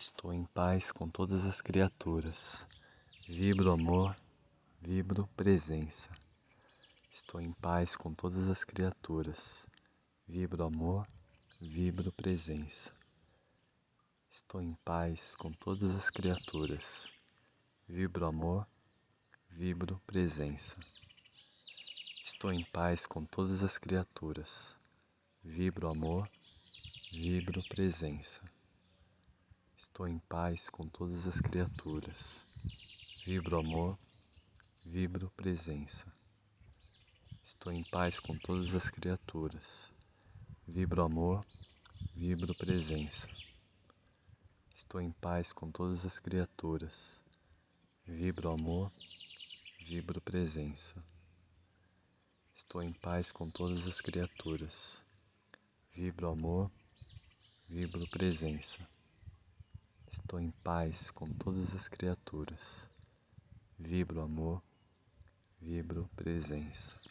Estou em paz com todas as criaturas. Vibro amor, vibro presença. Estou em paz com todas as criaturas. Vibro amor, vibro presença. Estou em paz com todas as criaturas. Vibro amor, vibro presença. Estou em paz com todas as criaturas. Vibro amor, vibro presença. Estou em paz com todas as criaturas. Vibro amor, vibro presença. Estou em paz com todas as criaturas. Vibro amor, vibro presença. Estou em paz com todas as criaturas. Vibro amor, vibro presença. Estou em paz com todas as criaturas. Vibro amor, vibro presença. Estou em paz com todas as criaturas. Vibro amor, vibro presença.